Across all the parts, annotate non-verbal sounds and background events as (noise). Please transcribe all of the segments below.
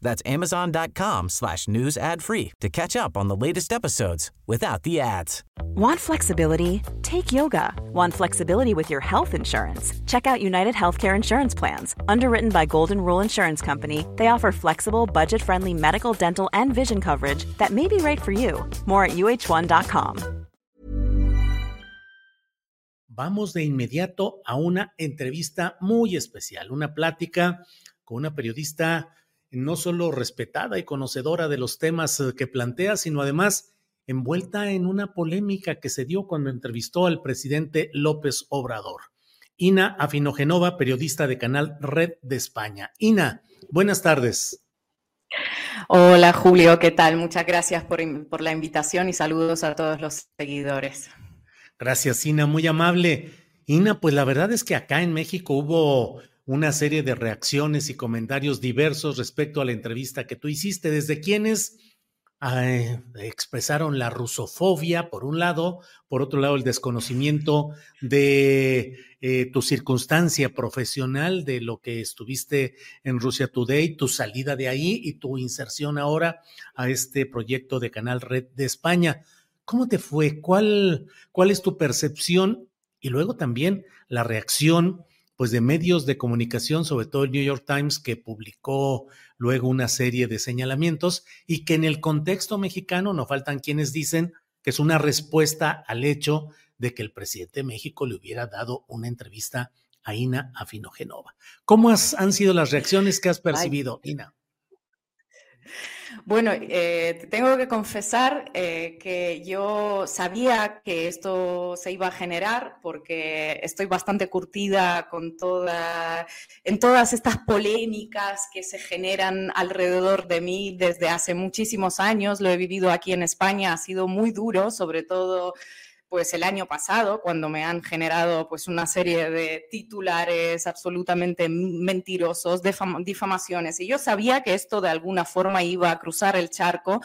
That's amazon.com slash news ad free to catch up on the latest episodes without the ads. Want flexibility? Take yoga. Want flexibility with your health insurance? Check out United Healthcare Insurance Plans. Underwritten by Golden Rule Insurance Company, they offer flexible, budget friendly medical, dental, and vision coverage that may be right for you. More at uh1.com. Vamos de inmediato a una entrevista muy especial, una plática con una periodista no solo respetada y conocedora de los temas eh, que plantea, sino además envuelta en una polémica que se dio cuando entrevistó al presidente López Obrador. Ina Afinogenova, periodista de Canal Red de España. Ina, buenas tardes. Hola Julio, ¿qué tal? Muchas gracias por, por la invitación y saludos a todos los seguidores. Gracias, Ina, muy amable. Ina, pues la verdad es que acá en México hubo una serie de reacciones y comentarios diversos respecto a la entrevista que tú hiciste, desde quienes expresaron la rusofobia, por un lado, por otro lado, el desconocimiento de eh, tu circunstancia profesional, de lo que estuviste en Rusia Today, tu salida de ahí y tu inserción ahora a este proyecto de Canal Red de España. ¿Cómo te fue? ¿Cuál, cuál es tu percepción? Y luego también la reacción pues de medios de comunicación, sobre todo el New York Times, que publicó luego una serie de señalamientos y que en el contexto mexicano no faltan quienes dicen que es una respuesta al hecho de que el presidente de México le hubiera dado una entrevista a Ina Afinogenova. ¿Cómo han sido las reacciones que has percibido, Ina? Bueno, eh, tengo que confesar eh, que yo sabía que esto se iba a generar porque estoy bastante curtida con toda, en todas estas polémicas que se generan alrededor de mí desde hace muchísimos años. Lo he vivido aquí en España, ha sido muy duro, sobre todo pues el año pasado, cuando me han generado pues una serie de titulares absolutamente mentirosos, difamaciones. Y yo sabía que esto de alguna forma iba a cruzar el charco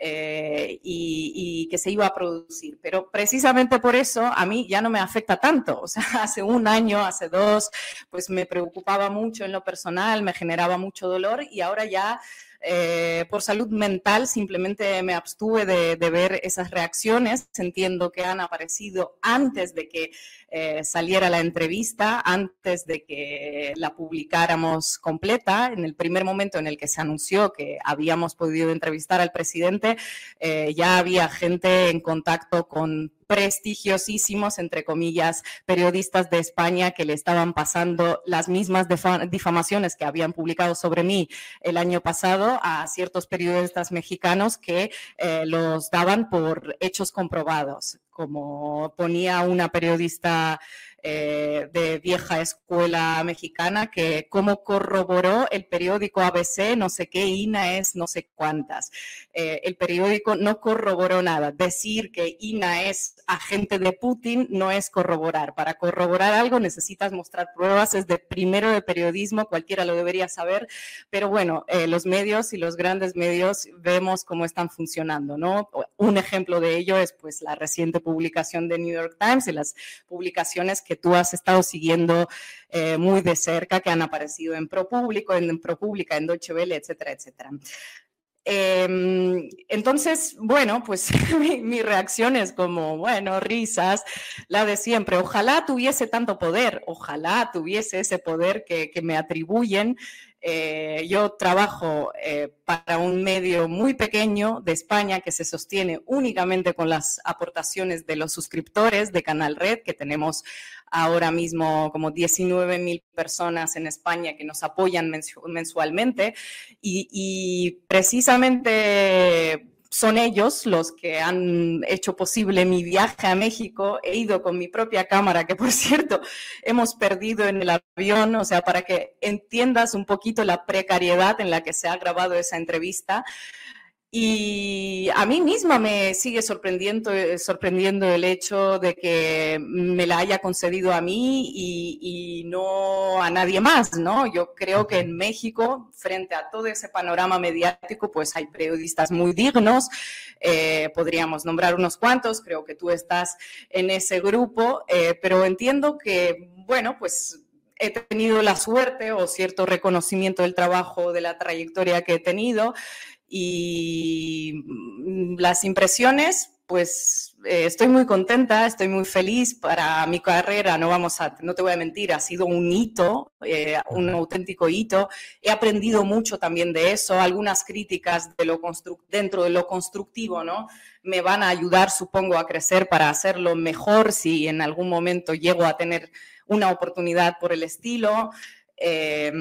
eh, y, y, que se iba a producir. Pero precisamente por eso a mí ya no me afecta tanto. O sea, (laughs) hace un año, hace dos, pues me preocupaba mucho en lo personal, me generaba mucho dolor y ahora ya eh, por salud mental simplemente me abstuve de, ver esas reacciones. Entiendo que han aparecido antes de que eh, saliera la entrevista, antes de que la publicáramos completa. En el primer momento en el que se anunció que habíamos podido entrevistar al presidente, eh, ya había gente en contacto con prestigiosísimos, entre comillas, periodistas de España que le estaban pasando las mismas difamaciones que habían publicado sobre mí el año pasado a ciertos periodistas mexicanos que eh, los daban por hechos comprobados. Como ponía una periodista eh, de vieja escuela mexicana que como corroboró el periódico ABC, no sé qué, INA es no sé cuántas. Eh, el periódico no corroboró nada. Decir que INA es agente de Putin no es corroborar. Para corroborar algo necesitas mostrar pruebas, es de primero de periodismo, cualquiera lo debería saber, pero bueno, eh, los medios y los grandes medios vemos cómo están funcionando, ¿no? Un ejemplo de ello es pues la reciente publicación de New York Times y las publicaciones que tú has estado siguiendo eh, muy de cerca, que han aparecido en ProPúblico, en, ProPública, en Deutsche Welle, etcétera, etcétera. Em, entonces, bueno, pues (laughs) mi, reacción es como, bueno, risas, la de siempre. Ojalá tuviese tanto poder, ojalá tuviese ese poder que, que me atribuyen eh, yo trabajo eh, para un medio muy pequeño de España que se sostiene únicamente con las aportaciones de los suscriptores de Canal Red, que tenemos ahora mismo como 19 mil personas en España que nos apoyan mensualmente. y precisamente son ellos los que han hecho posible mi viaje a México. He ido con mi propia cámara, que por (laughs) cierto hemos perdido en el avión, o sea, para que entiendas un poquito la precariedad en la que se ha grabado esa entrevista. Y a mí misma me sigue sorprendiendo, eh, sorprendiendo el hecho de que me la haya concedido a mí y, no a nadie más, ¿no? Yo creo que en México, frente a todo ese panorama mediático, pues hay periodistas muy dignos, eh, podríamos nombrar unos cuantos, creo que tú estás en ese grupo, eh, pero entiendo que, bueno, pues he tenido la suerte o cierto reconocimiento del trabajo, de la trayectoria que he tenido y mm, las impresiones, pues eh, estoy muy contenta, estoy muy feliz para mi carrera, no vamos a, no te voy a mentir, ha sido un hito, eh, un auténtico hito. He aprendido mucho también de eso, algunas críticas de lo dentro de lo constructivo, ¿no? Me van a ayudar, supongo, a crecer para hacerlo mejor si en algún momento llego a tener una oportunidad por el estilo. Eh,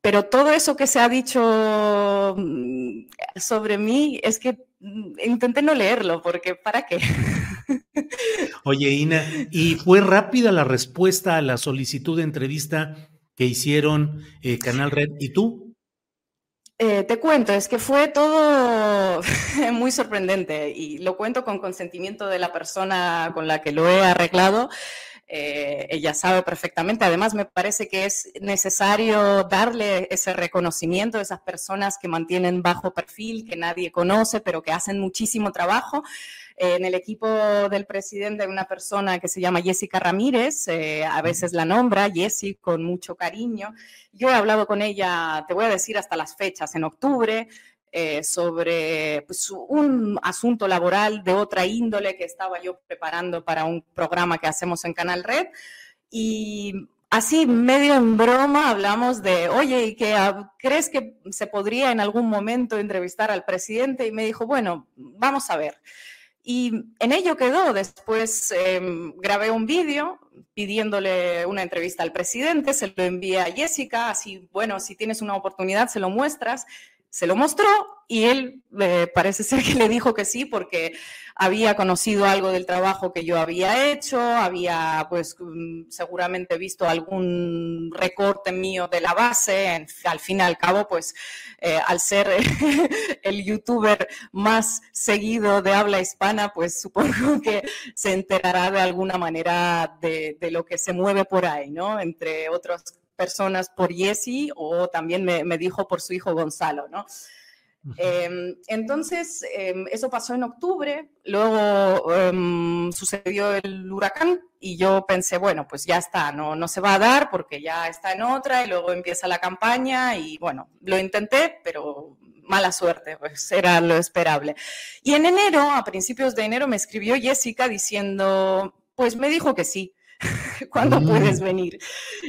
pero todo eso que se ha dicho mm, sobre mí es que mm, intenté no leerlo, porque ¿para qué? (laughs) Oye, Ina, ¿y fue rápida la respuesta a la solicitud de entrevista que hicieron eh, Canal Red y tú? Eh, te cuento, es que fue todo (laughs) muy sorprendente y lo cuento con consentimiento de la persona con la que lo he arreglado. Eh, ella sabe perfectamente. Además, me parece que es necesario darle ese reconocimiento a esas personas que mantienen bajo perfil, que nadie conoce, pero que hacen muchísimo trabajo. Eh, en el equipo del presidente hay una persona que se llama Jessica Ramírez, eh, a veces la nombra, Jessie, con mucho cariño. Yo he hablado con ella, te voy a decir hasta las fechas, en octubre, eh, sobre pues, un asunto laboral de otra índole que estaba yo preparando para un programa que hacemos en Canal Red. Y así, medio en broma, hablamos de, oye, ¿y qué, ah, crees que se podría en algún momento entrevistar al presidente? Y me dijo, bueno, vamos a ver. Y en ello quedó. Después em, grabé un vídeo pidiéndole una entrevista al presidente, se lo envié a Jessica, así, bueno, si tienes una oportunidad, se lo muestras se lo mostró y él eh, parece ser que le dijo que sí porque había conocido algo del trabajo que yo había hecho, había pues mm, seguramente visto algún recorte mío de la base, al fin y al cabo pues eh, al ser (laughs) el youtuber más seguido de habla hispana pues supongo (laughs) que se enterará de alguna manera de, de lo que se mueve por ahí, ¿no? Entre otros personas por Jesse o también me, dijo por su hijo Gonzalo, ¿no? Em, entonces, em, eso pasó en octubre, luego em, sucedió el huracán y yo pensé, bueno, pues ya está, no, no se va a dar porque ya está en otra y luego empieza la campaña y bueno, lo intenté, pero mala suerte, pues era lo esperable. Y en enero, a principios de enero, me escribió Jessica diciendo, pues me dijo que sí, (laughs) ¿Cuándo puedes mm. venir?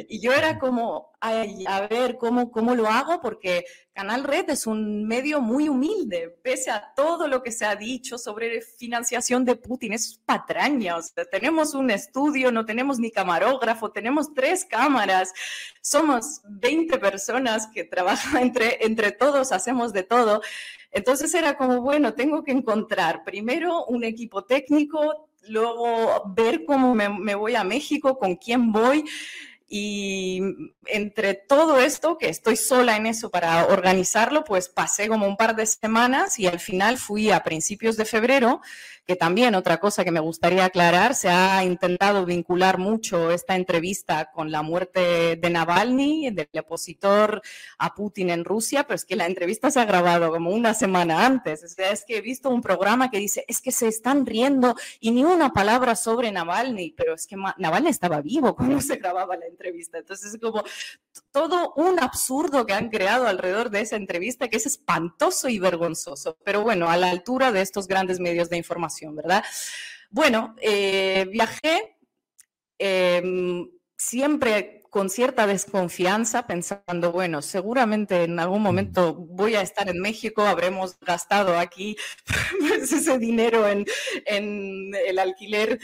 Y yo era como, a ver, ¿cómo, ¿cómo lo hago? Porque Canal Red es un medio muy humilde, pese a todo lo que se ha dicho sobre financiación de Putin, es patraña, o sea, tenemos un estudio, no tenemos ni camarógrafo, tenemos tres cámaras, somos 20 personas que trabajan (laughs) entre, entre todos, hacemos de todo. Entonces era como, bueno, tengo que encontrar primero un equipo técnico, luego ver cómo me, voy a México, con quién voy. Y entre todo esto, que estoy sola en eso para organizarlo, pues pasé como un par de semanas y al final fui a principios de febrero que también otra cosa que me gustaría aclarar, se ha intentado vincular mucho esta entrevista con la muerte de Navalny, del opositor a Putin en Rusia, pero es que la entrevista se ha grabado como una semana antes. O sea, es que he visto un programa que dice, es que se están riendo y ni una palabra sobre Navalny, pero es que Navalny estaba vivo cuando se grababa la entrevista. Entonces es como todo un absurdo que han creado alrededor de esa entrevista que es espantoso y vergonzoso, pero bueno, a la altura de estos grandes medios de información ¿verdad? Bueno, eh, viajé em, siempre con cierta desconfianza, pensando, bueno, seguramente en algún momento voy a estar en México, habremos gastado aquí (laughs) pues, ese dinero en, el alquiler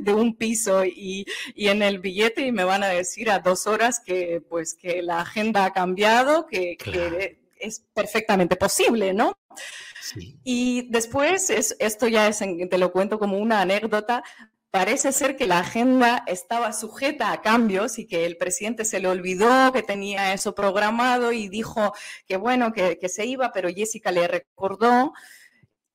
de un piso y, en el billete y me van a decir a dos horas que, pues, que la agenda ha cambiado, que es perfectamente posible, ¿no? Y después, es, esto ya es, te lo cuento como una anécdota, parece ser que la agenda estaba sujeta a cambios y que el presidente se le olvidó que tenía eso programado y dijo que bueno, que, se iba, pero Jessica le recordó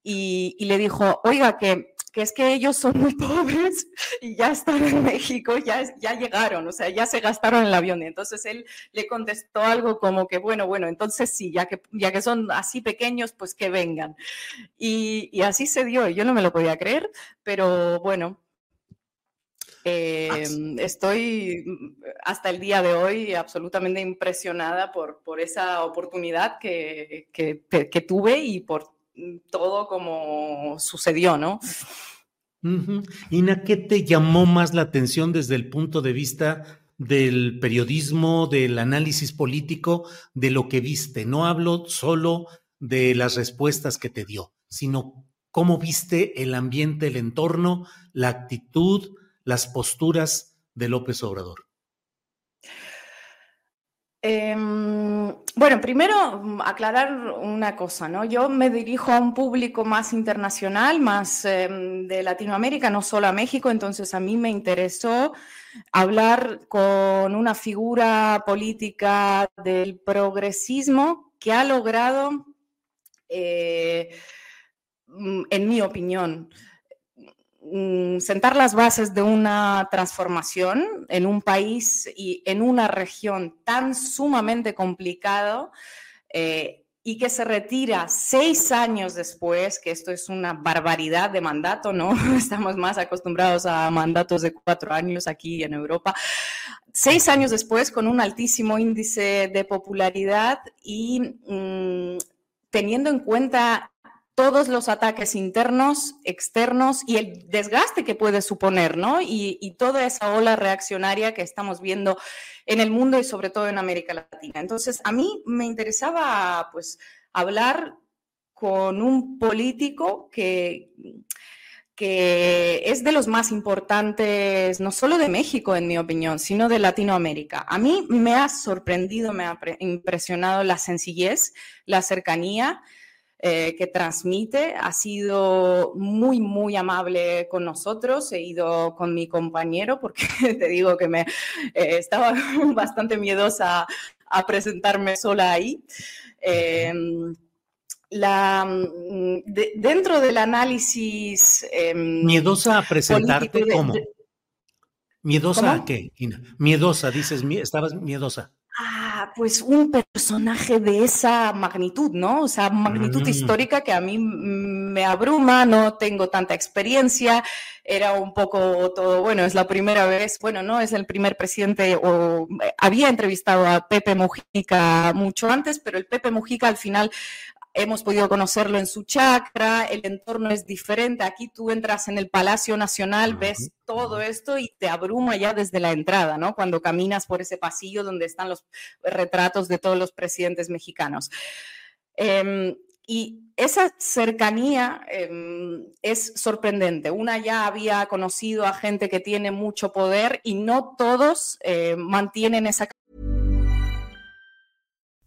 y, y le dijo, oiga, que que es que ellos son muy (laughs) pobres y ya están en México, ya, ya llegaron, o sea, ya se gastaron el avión. Y entonces él le contestó algo como que, bueno, bueno, entonces sí, ya que, ya que son así pequeños, pues que vengan. Y, y así se dio, yo no me lo podía creer, pero bueno. Em, estoy hasta el día de hoy absolutamente impresionada por, por esa oportunidad que, que, que tuve y por todo como sucedió, ¿no? Ina, ¿qué te llamó más la atención desde el punto de vista del periodismo, del análisis político, de lo que viste? No hablo solo de las respuestas que te dio, sino cómo viste el ambiente, el entorno, la actitud, las posturas de López Obrador. Em, bueno, primero aclarar una cosa, ¿no? Yo me dirijo a un público más internacional, más em, de Latinoamérica, no solo a México, entonces a mí me interesó hablar con una figura política del progresismo que ha logrado, eh, mm, en mi opinión, sentar las bases de una transformación en un país y en una región tan sumamente complicado eh, y que se retira seis años después, que esto es una barbaridad de mandato, ¿no? (laughs) Estamos más acostumbrados a mandatos de cuatro años aquí en Europa. Seis años después, con un altísimo índice de popularidad y mm, teniendo en cuenta todos los ataques internos, externos y el desgaste que puede suponer, ¿no? Y, toda esa ola reaccionaria que estamos viendo en el mundo y sobre todo en América Latina. Entonces, a mí me interesaba, pues, hablar con un político que, que es de los más importantes, no solo de México, en mi opinión, sino de Latinoamérica. A mí me ha sorprendido, me ha impresionado la sencillez, la cercanía eh, que transmite. Ha sido muy, muy amable con nosotros. He ido con mi compañero porque (laughs) te digo que me eh, estaba (laughs) bastante miedosa a presentarme sola ahí. Em, la, mm, dentro del análisis... Em, ¿Miedosa a presentarte cómo? ¿Miedosa a qué, Miedosa, dices, estabas miedosa. Pues un personaje de esa magnitud, ¿no? O sea, magnitud mm. histórica que a mí me abruma, no tengo tanta experiencia, era un poco todo, bueno, es la primera vez, bueno, no es el primer presidente, o eh, había entrevistado a Pepe Mujica mucho antes, pero el Pepe Mujica al final hemos podido conocerlo en su chacra, el entorno es diferente. Aquí tú entras en el Palacio Nacional, ves todo esto y te abruma ya desde la entrada, ¿no? Cuando caminas por ese pasillo donde están los retratos de todos los presidentes mexicanos. Em, y esa cercanía em, es sorprendente. Una ya había conocido a gente que tiene mucho poder y no todos eh, mantienen esa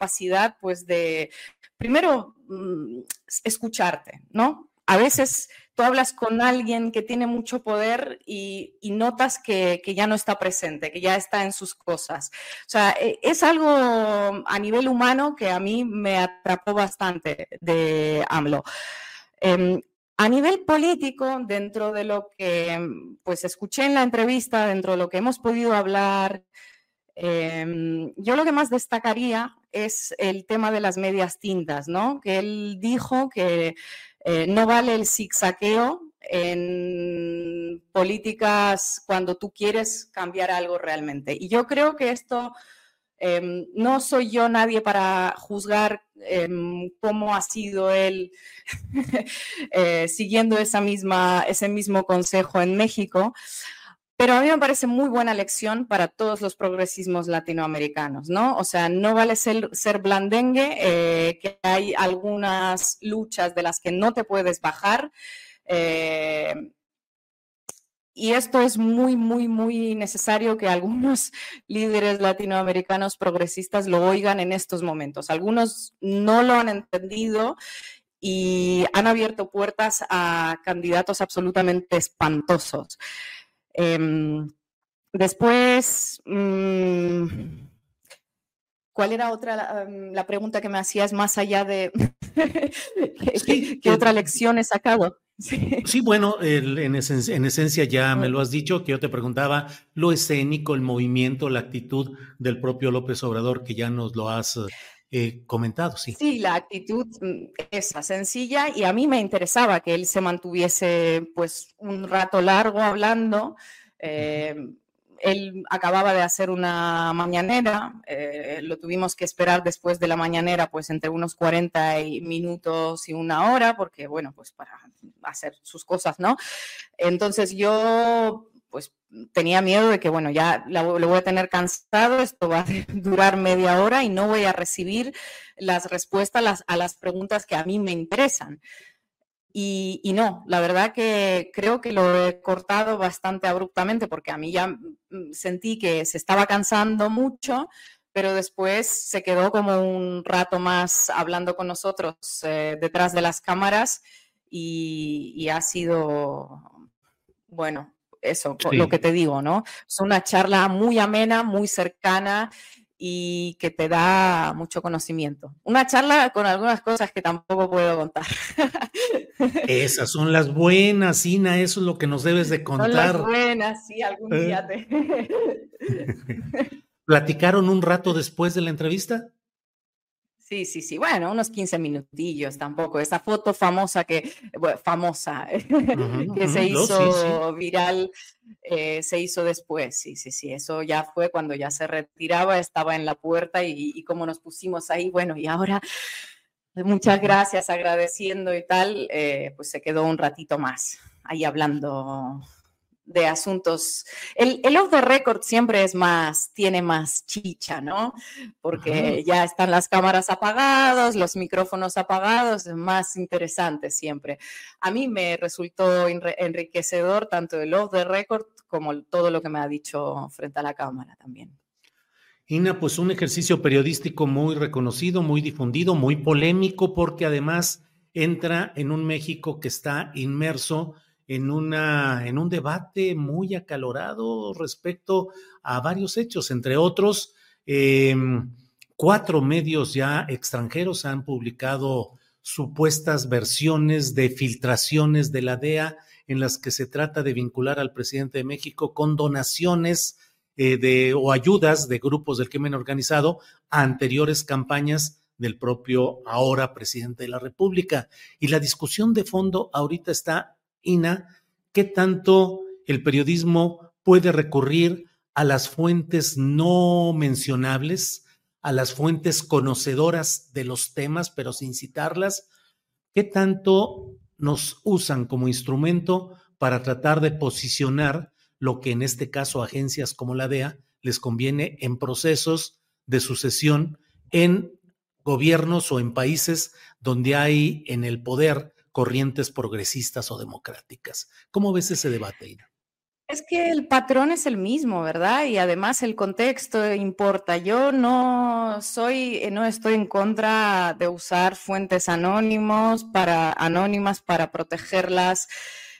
Capacidad, pues, de primero, mm, escucharte, ¿no? A veces tú hablas con alguien que tiene mucho poder y, notas que, ya no está presente, que ya está en sus cosas. O sea, e, es algo a nivel humano que a mí me atrapó bastante de AMLO. Em, A nivel político, dentro de lo que pues escuché en la entrevista, dentro de lo que hemos podido hablar, em, yo lo que más destacaría es el tema de las medias tintas, ¿no? Que él dijo que eh, no vale el zigzagueo en políticas cuando tú quieres cambiar algo realmente. Y yo creo que esto em, no soy yo nadie para juzgar em, cómo ha sido él (laughs) eh, siguiendo esa misma, ese mismo consejo en México. Pero a mí me parece muy buena lección para todos los progresismos latinoamericanos, ¿no? O sea, no vale ser, blandengue, eh, que hay algunas luchas de las que no te puedes bajar. Eh, y esto es muy, muy, muy necesario que algunos (laughs) líderes latinoamericanos progresistas lo oigan en estos momentos. Algunos no lo han entendido y han abierto puertas a candidatos absolutamente espantosos. Em, después, mm, ¿cuál era otra em, la, pregunta que me hacías más allá de (laughs) qué, otra lección he sacado? (laughs) Sí, bueno, en, esencia, ya me lo has dicho, que yo te preguntaba lo escénico, el movimiento, la actitud del propio López Obrador, que ya nos lo has eh, comentado, sí. Sí, la actitud mm, esa, sencilla, y a mí me interesaba que él se mantuviese pues un rato largo hablando. Eh, él acababa de hacer una mañanera, eh, lo tuvimos que esperar después de la mañanera, pues entre unos 40 minutos y una hora, porque bueno, pues para hacer sus cosas, ¿no? Entonces yo pues tenía miedo de que, bueno, ya lo, voy a tener cansado, esto va a (laughs) durar media hora y no voy a recibir las respuestas a las, preguntas que a mí me interesan. Y, no, la verdad que creo que lo he cortado bastante abruptamente porque a mí ya mm, sentí que se estaba cansando mucho, pero después se quedó como un rato más hablando con nosotros eh, detrás de las cámaras y, y ha sido, bueno, eso, lo que te digo, ¿no? Es una charla muy amena, muy cercana y que te da mucho conocimiento. Una charla con algunas cosas que tampoco puedo contar. (laughs) Esas son las buenas, Ina, eso es lo que nos debes de contar. Son las buenas, sí, algún día te... (laughs) ¿Platicaron un rato después de la entrevista? Sí, sí, sí. Bueno, unos 15 minutillos tampoco. Esa foto famosa que, famosa, (laughs) que se hizo viral, eh, se hizo después. Sí, sí, sí. Eso ya fue cuando ya se retiraba, estaba en la puerta y, y como nos pusimos ahí, bueno, y ahora muchas gracias, agradeciendo y tal, eh, pues se quedó un ratito más ahí hablando de asuntos. El, el, off the record siempre es más, tiene más chicha, ¿no? Porque ya están las cámaras apagadas, los micrófonos apagados, es más interesante siempre. A mí me resultó enriquecedor tanto el off the record como todo lo que me ha dicho frente a la cámara también. Ina, pues un ejercicio periodístico muy reconocido, muy difundido, muy polémico, porque además entra en un México que está inmerso en, una, en un debate muy acalorado respecto a varios hechos, entre otros, em, cuatro medios ya extranjeros han publicado supuestas versiones de filtraciones de la DEA en las que se trata de vincular al presidente de México con donaciones eh, de, o ayudas de grupos del crimen organizado a anteriores campañas del propio ahora presidente de la República. Y la discusión de fondo ahorita está Ina, ¿qué tanto el periodismo puede recurrir a las fuentes no mencionables, a las fuentes conocedoras de los temas, pero sin citarlas? ¿Qué tanto nos usan como instrumento para tratar de posicionar lo que en este caso agencias como la DEA les conviene en procesos de sucesión en gobiernos o en países donde hay en el poder corrientes progresistas o democráticas. ¿Cómo ves ese debate, Ina? Es que el patrón es el mismo, ¿verdad? Y además el contexto importa. Yo no soy, no estoy en contra de usar fuentes anónimos para, anónimas para protegerlas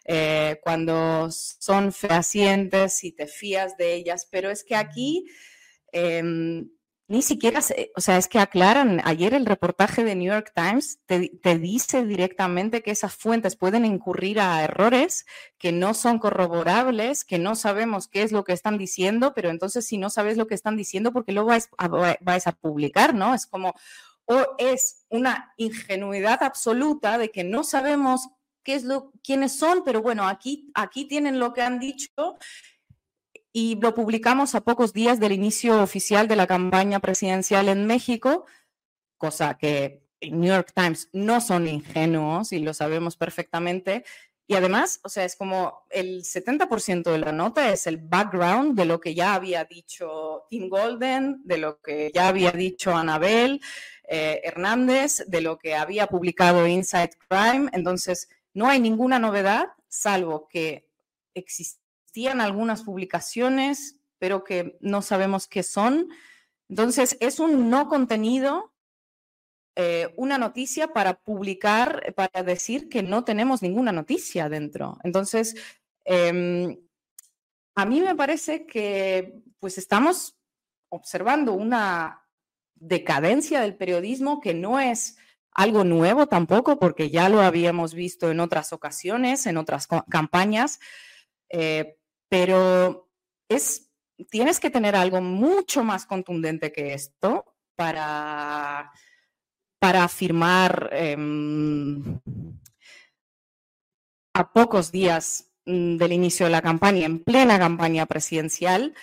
eh, cuando son fehacientes y te fías de ellas, pero es que aquí em, ni siquiera, o sea, es que aclaran, ayer el reportaje de New York Times te, dice directamente que esas fuentes pueden incurrir a errores que no son corroborables, que no sabemos qué es lo que están diciendo, pero entonces si no sabes lo que están diciendo, ¿por qué lo vais a, a publicar? ¿No? Es como, o es una ingenuidad absoluta de que no sabemos qué es lo, quiénes son, pero bueno, aquí, aquí tienen lo que han dicho y lo publicamos a pocos días del inicio oficial de la campaña presidencial en México, cosa que New York Times no son ingenuos y lo sabemos perfectamente. Y además, o sea, es como el 70% de la nota es el background de lo que ya había dicho Tim Golden, de lo que ya había dicho Anabel eh, Hernández, de lo que había publicado Inside Crime. Entonces, no hay ninguna novedad, salvo que existe existían algunas publicaciones, pero que no sabemos qué son. Entonces, es un no contenido, eh, una noticia para publicar, para decir que no tenemos ninguna noticia dentro. Entonces, em, a mí me parece que pues estamos observando una decadencia del periodismo que no es algo nuevo tampoco, porque ya lo habíamos visto en otras ocasiones, en otras campañas, eh, pero es, tienes que tener algo mucho más contundente que esto para, para afirmar em, a pocos días mm, del inicio de la campaña, en plena campaña presidencial,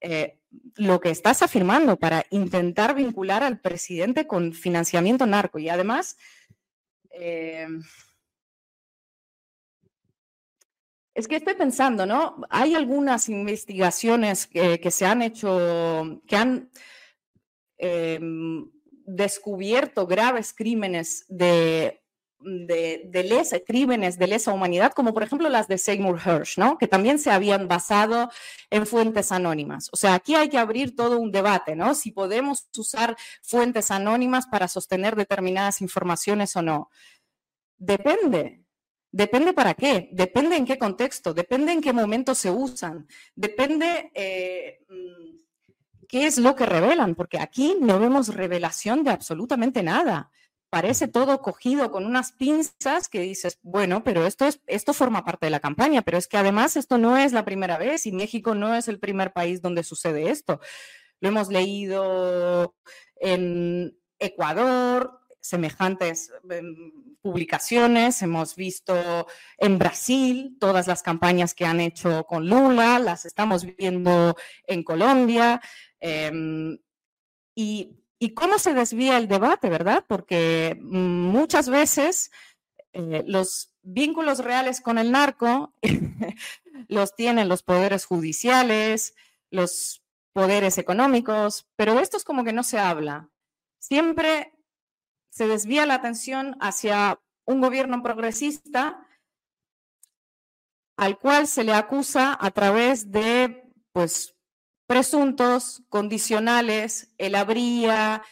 eh, lo que estás afirmando para intentar vincular al presidente con financiamiento narco. Y además, em, Es que estoy pensando, ¿no? Hay algunas investigaciones que, se han hecho, que han em, descubierto graves crímenes de, lesa, crímenes de lesa humanidad, como por ejemplo las de Seymour Hersh, ¿no? Que también se habían basado en fuentes anónimas. O sea, aquí hay que abrir todo un debate, ¿no? Si podemos usar fuentes anónimas para sostener determinadas informaciones o no. Depende, Depende para qué, depende en qué contexto, depende en qué momento se usan, depende eh, mm, qué es lo que revelan, porque aquí no vemos revelación de absolutamente nada. Parece todo cogido con unas pinzas que dices, bueno, pero esto, es, esto forma parte de la campaña, pero es que además esto no es la primera vez y México no es el primer país donde sucede esto. Lo hemos leído en Ecuador, semejantes em, publicaciones. Hemos visto en Brasil todas las campañas que han hecho con Lula, las estamos viendo en Colombia. Em, y, cómo se desvía el debate, ¿verdad? Porque muchas veces eh, los vínculos reales con el narco (laughs) los tienen los poderes judiciales, los poderes económicos, pero esto es como que no se habla. Siempre se desvía la atención hacia un gobierno progresista al cual se le acusa a través de pues presuntos condicionales, el habría,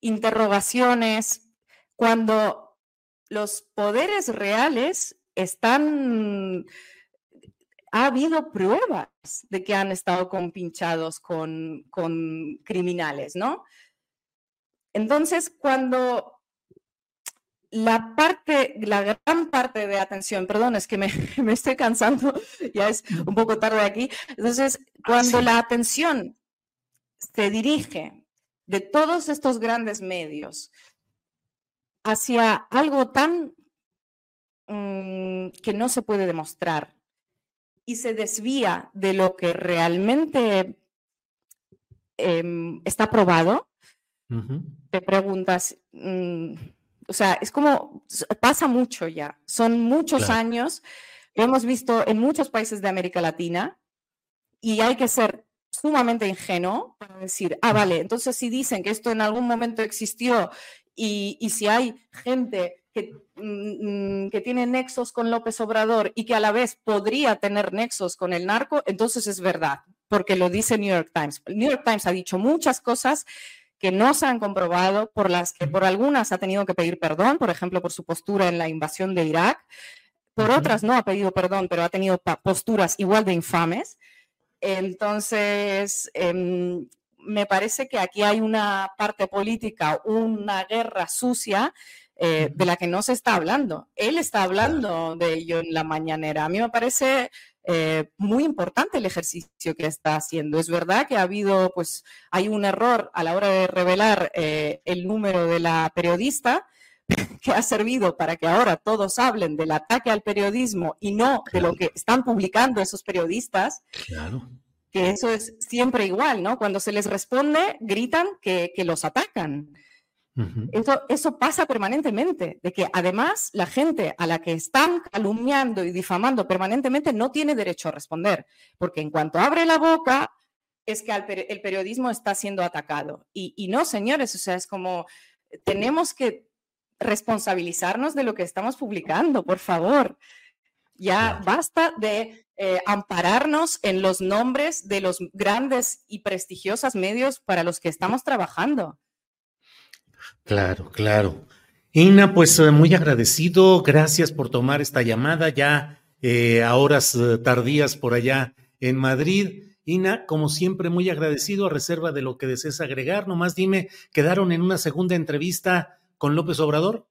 interrogaciones, cuando los poderes reales están ha habido pruebas de que han estado compinchados con, con criminales, ¿no? Entonces, cuando la parte, la gran parte de atención, perdón, es que me, (laughs) estoy cansando, (laughs) ya es un poco tarde aquí. Entonces, cuando la atención se dirige de todos estos grandes medios hacia algo tan mm, que no se puede demostrar y se desvía de lo que realmente em, está probado, te preguntas, mm, o sea, es como, pasa mucho ya, son muchos años, lo hemos visto en muchos países de América Latina y hay que ser sumamente ingenuo para decir, ah, vale, entonces si dicen que esto en algún momento existió y, y si hay gente que, mm, mm, que, tiene nexos con López Obrador y que a la vez podría tener nexos con el narco, entonces es verdad, porque lo dice New York Times. El New York Times ha dicho muchas cosas que no se han comprobado, por las que por algunas ha tenido que pedir perdón, por ejemplo, por su postura en la invasión de Irak, por otras no ha pedido perdón, pero ha tenido posturas igual de infames. Entonces, em, me parece que aquí hay una parte política, una guerra sucia eh, de la que no se está hablando. Él está hablando de ello en la mañanera. A mí me parece eh, muy importante el ejercicio que está haciendo. Es verdad que ha habido, pues, hay un error a la hora de revelar eh, el número de la periodista (laughs) que ha servido para que ahora todos hablen del ataque al periodismo y no de lo que están publicando esos periodistas. Claro. Que eso es siempre igual, ¿no? Cuando se les responde, gritan que, que los atacan. Eso, eso pasa permanentemente, de que además la gente a la que están calumniando y difamando permanentemente no tiene derecho a responder, porque en cuanto abre la boca es que el periodismo está siendo atacado. Y, y no, señores, o sea, es como tenemos que responsabilizarnos de lo que estamos publicando, por favor. Ya basta de eh, ampararnos en los nombres de los grandes y prestigiosos medios para los que estamos trabajando. Claro, claro. Ina, pues eh, muy agradecido. Gracias por tomar esta llamada ya eh, a horas eh, tardías por allá en Madrid. Ina, como siempre, muy agradecido a reserva de lo que desees agregar. Nomás dime, ¿quedaron en una segunda entrevista con López Obrador?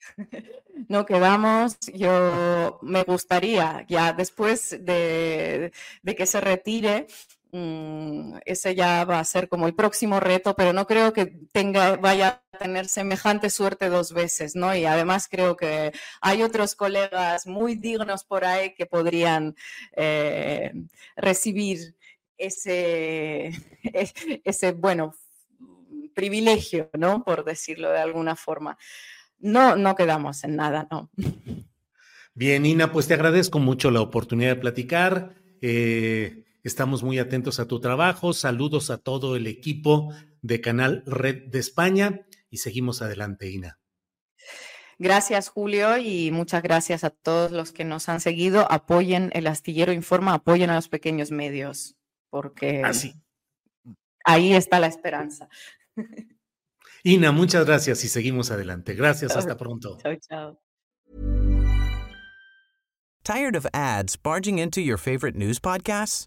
(laughs) No quedamos. Yo me gustaría, ya después de, de que se retire, Mm, ese ya va a ser como el próximo reto, pero no creo que tenga, vaya a tener semejante suerte dos veces, ¿no? Y además creo que hay otros colegas muy dignos por ahí que podrían eh, recibir ese, (laughs) ese, bueno, privilegio, ¿no? Por decirlo de alguna forma. No, no quedamos en nada, no. (laughs) Bien, Ina, pues te agradezco mucho la oportunidad de platicar. Eh, Estamos muy atentos a tu trabajo. Saludos a todo el equipo de Canal Red de España y seguimos adelante, Ina. Gracias, Julio, y muchas gracias a todos los que nos han seguido. Apoyen el Astillero Informa, apoyen a los pequeños medios, porque Así. ahí está la esperanza. Ina, muchas gracias y seguimos adelante. Gracias, hasta pronto. Chao, chao. Tired of ads barging into your favorite news podcasts?